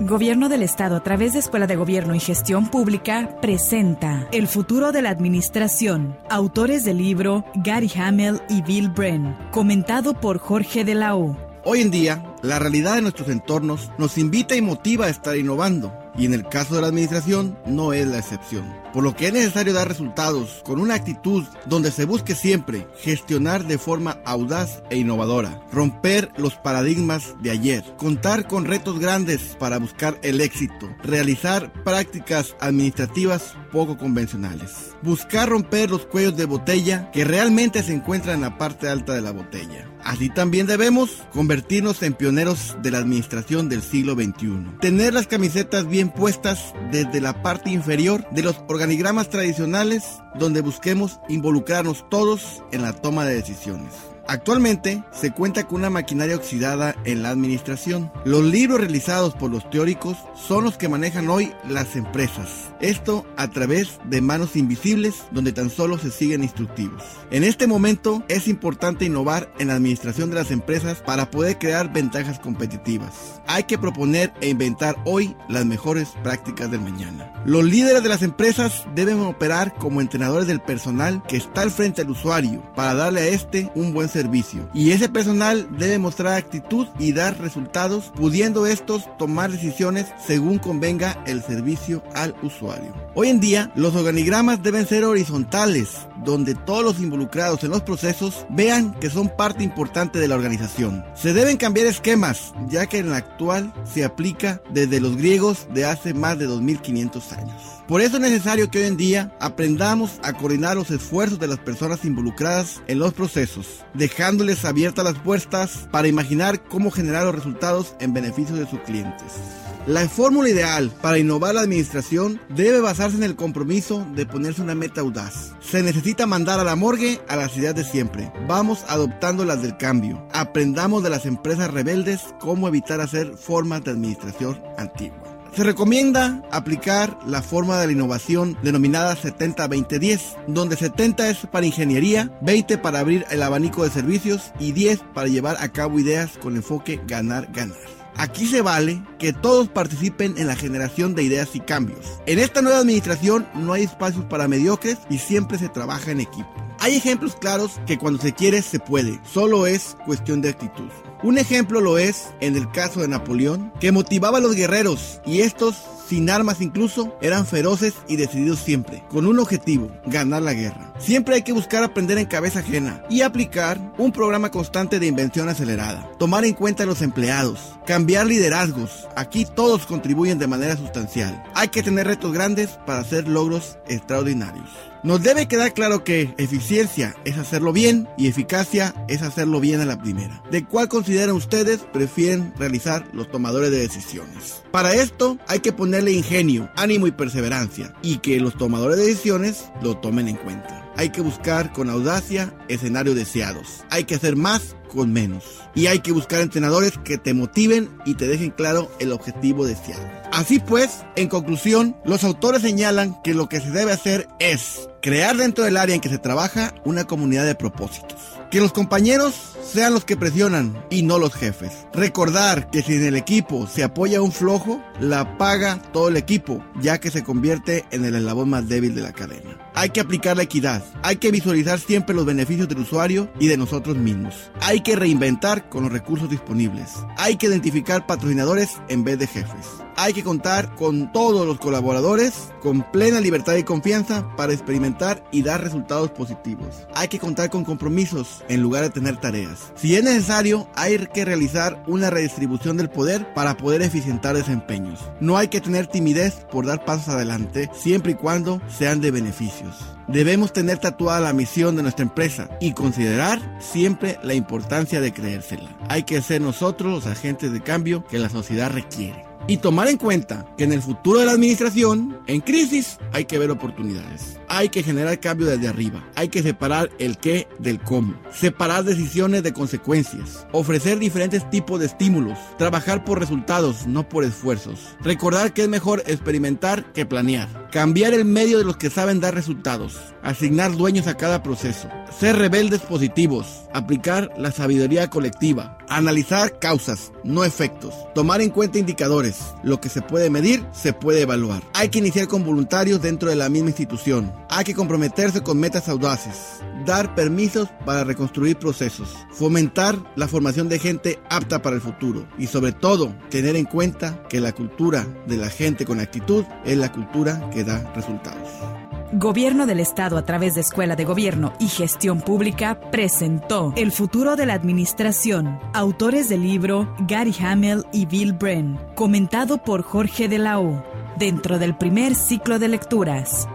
Gobierno del Estado a través de Escuela de Gobierno y Gestión Pública presenta El futuro de la administración. Autores del libro Gary Hamel y Bill Bren, comentado por Jorge de la O. Hoy en día, la realidad de nuestros entornos nos invita y motiva a estar innovando, y en el caso de la administración no es la excepción. Por lo que es necesario dar resultados con una actitud donde se busque siempre gestionar de forma audaz e innovadora, romper los paradigmas de ayer, contar con retos grandes para buscar el éxito, realizar prácticas administrativas poco convencionales, buscar romper los cuellos de botella que realmente se encuentran en la parte alta de la botella. Así también debemos convertirnos en pioneros de la administración del siglo XXI. Tener las camisetas bien puestas desde la parte inferior de los organigramas tradicionales donde busquemos involucrarnos todos en la toma de decisiones. Actualmente se cuenta con una maquinaria oxidada en la administración. Los libros realizados por los teóricos son los que manejan hoy las empresas. Esto a través de manos invisibles donde tan solo se siguen instructivos. En este momento es importante innovar en la administración de las empresas para poder crear ventajas competitivas. Hay que proponer e inventar hoy las mejores prácticas del mañana. Los líderes de las empresas deben operar como entrenadores del personal que está al frente del usuario para darle a este un buen servicio servicio. Y ese personal debe mostrar actitud y dar resultados, pudiendo estos tomar decisiones según convenga el servicio al usuario. Hoy en día, los organigramas deben ser horizontales, donde todos los involucrados en los procesos vean que son parte importante de la organización. Se deben cambiar esquemas, ya que en la actual se aplica desde los griegos de hace más de 2500 años. Por eso es necesario que hoy en día aprendamos a coordinar los esfuerzos de las personas involucradas en los procesos, dejándoles abiertas las puertas para imaginar cómo generar los resultados en beneficio de sus clientes. La fórmula ideal para innovar la administración debe basarse en el compromiso de ponerse una meta audaz. Se necesita mandar a la morgue a las ideas de siempre. Vamos adoptando las del cambio. Aprendamos de las empresas rebeldes cómo evitar hacer formas de administración antigua. Se recomienda aplicar la forma de la innovación denominada 70-20-10, donde 70 es para ingeniería, 20 para abrir el abanico de servicios y 10 para llevar a cabo ideas con enfoque ganar-ganar. Aquí se vale que todos participen en la generación de ideas y cambios. En esta nueva administración no hay espacios para mediocres y siempre se trabaja en equipo. Hay ejemplos claros que cuando se quiere se puede, solo es cuestión de actitud. Un ejemplo lo es en el caso de Napoleón, que motivaba a los guerreros y estos sin armas incluso, eran feroces y decididos siempre, con un objetivo, ganar la guerra. Siempre hay que buscar aprender en cabeza ajena y aplicar un programa constante de invención acelerada, tomar en cuenta a los empleados, cambiar liderazgos, aquí todos contribuyen de manera sustancial. Hay que tener retos grandes para hacer logros extraordinarios. Nos debe quedar claro que eficiencia es hacerlo bien y eficacia es hacerlo bien a la primera. ¿De cuál consideran ustedes prefieren realizar los tomadores de decisiones? Para esto hay que ponerle ingenio, ánimo y perseverancia y que los tomadores de decisiones lo tomen en cuenta. Hay que buscar con audacia escenarios deseados. Hay que hacer más con menos. Y hay que buscar entrenadores que te motiven y te dejen claro el objetivo deseado. Así pues, en conclusión, los autores señalan que lo que se debe hacer es crear dentro del área en que se trabaja una comunidad de propósitos. Que los compañeros sean los que presionan y no los jefes. Recordar que si en el equipo se apoya un flojo, la paga todo el equipo, ya que se convierte en el eslabón más débil de la cadena. Hay que aplicar la equidad, hay que visualizar siempre los beneficios del usuario y de nosotros mismos. Hay que reinventar con los recursos disponibles. Hay que identificar patrocinadores en vez de jefes. Hay que contar con todos los colaboradores con plena libertad y confianza para experimentar y dar resultados positivos. Hay que contar con compromisos en lugar de tener tareas. Si es necesario, hay que realizar una redistribución del poder para poder eficientar desempeños. No hay que tener timidez por dar pasos adelante siempre y cuando sean de beneficio. Debemos tener tatuada la misión de nuestra empresa y considerar siempre la importancia de creérsela. Hay que ser nosotros los agentes de cambio que la sociedad requiere y tomar en cuenta que en el futuro de la administración, en crisis, hay que ver oportunidades. Hay que generar cambio desde arriba. Hay que separar el qué del cómo. Separar decisiones de consecuencias. Ofrecer diferentes tipos de estímulos. Trabajar por resultados, no por esfuerzos. Recordar que es mejor experimentar que planear. Cambiar el medio de los que saben dar resultados. Asignar dueños a cada proceso. Ser rebeldes positivos. Aplicar la sabiduría colectiva. Analizar causas, no efectos. Tomar en cuenta indicadores lo que se puede medir, se puede evaluar. Hay que iniciar con voluntarios dentro de la misma institución. Hay que comprometerse con metas audaces. Dar permisos para reconstruir procesos. Fomentar la formación de gente apta para el futuro. Y sobre todo, tener en cuenta que la cultura de la gente con actitud es la cultura que da resultados. Gobierno del Estado a través de Escuela de Gobierno y Gestión Pública presentó El futuro de la administración. Autores del libro Gary Hamel y Bill Bren. Comentado por Jorge de la O. Dentro del primer ciclo de lecturas.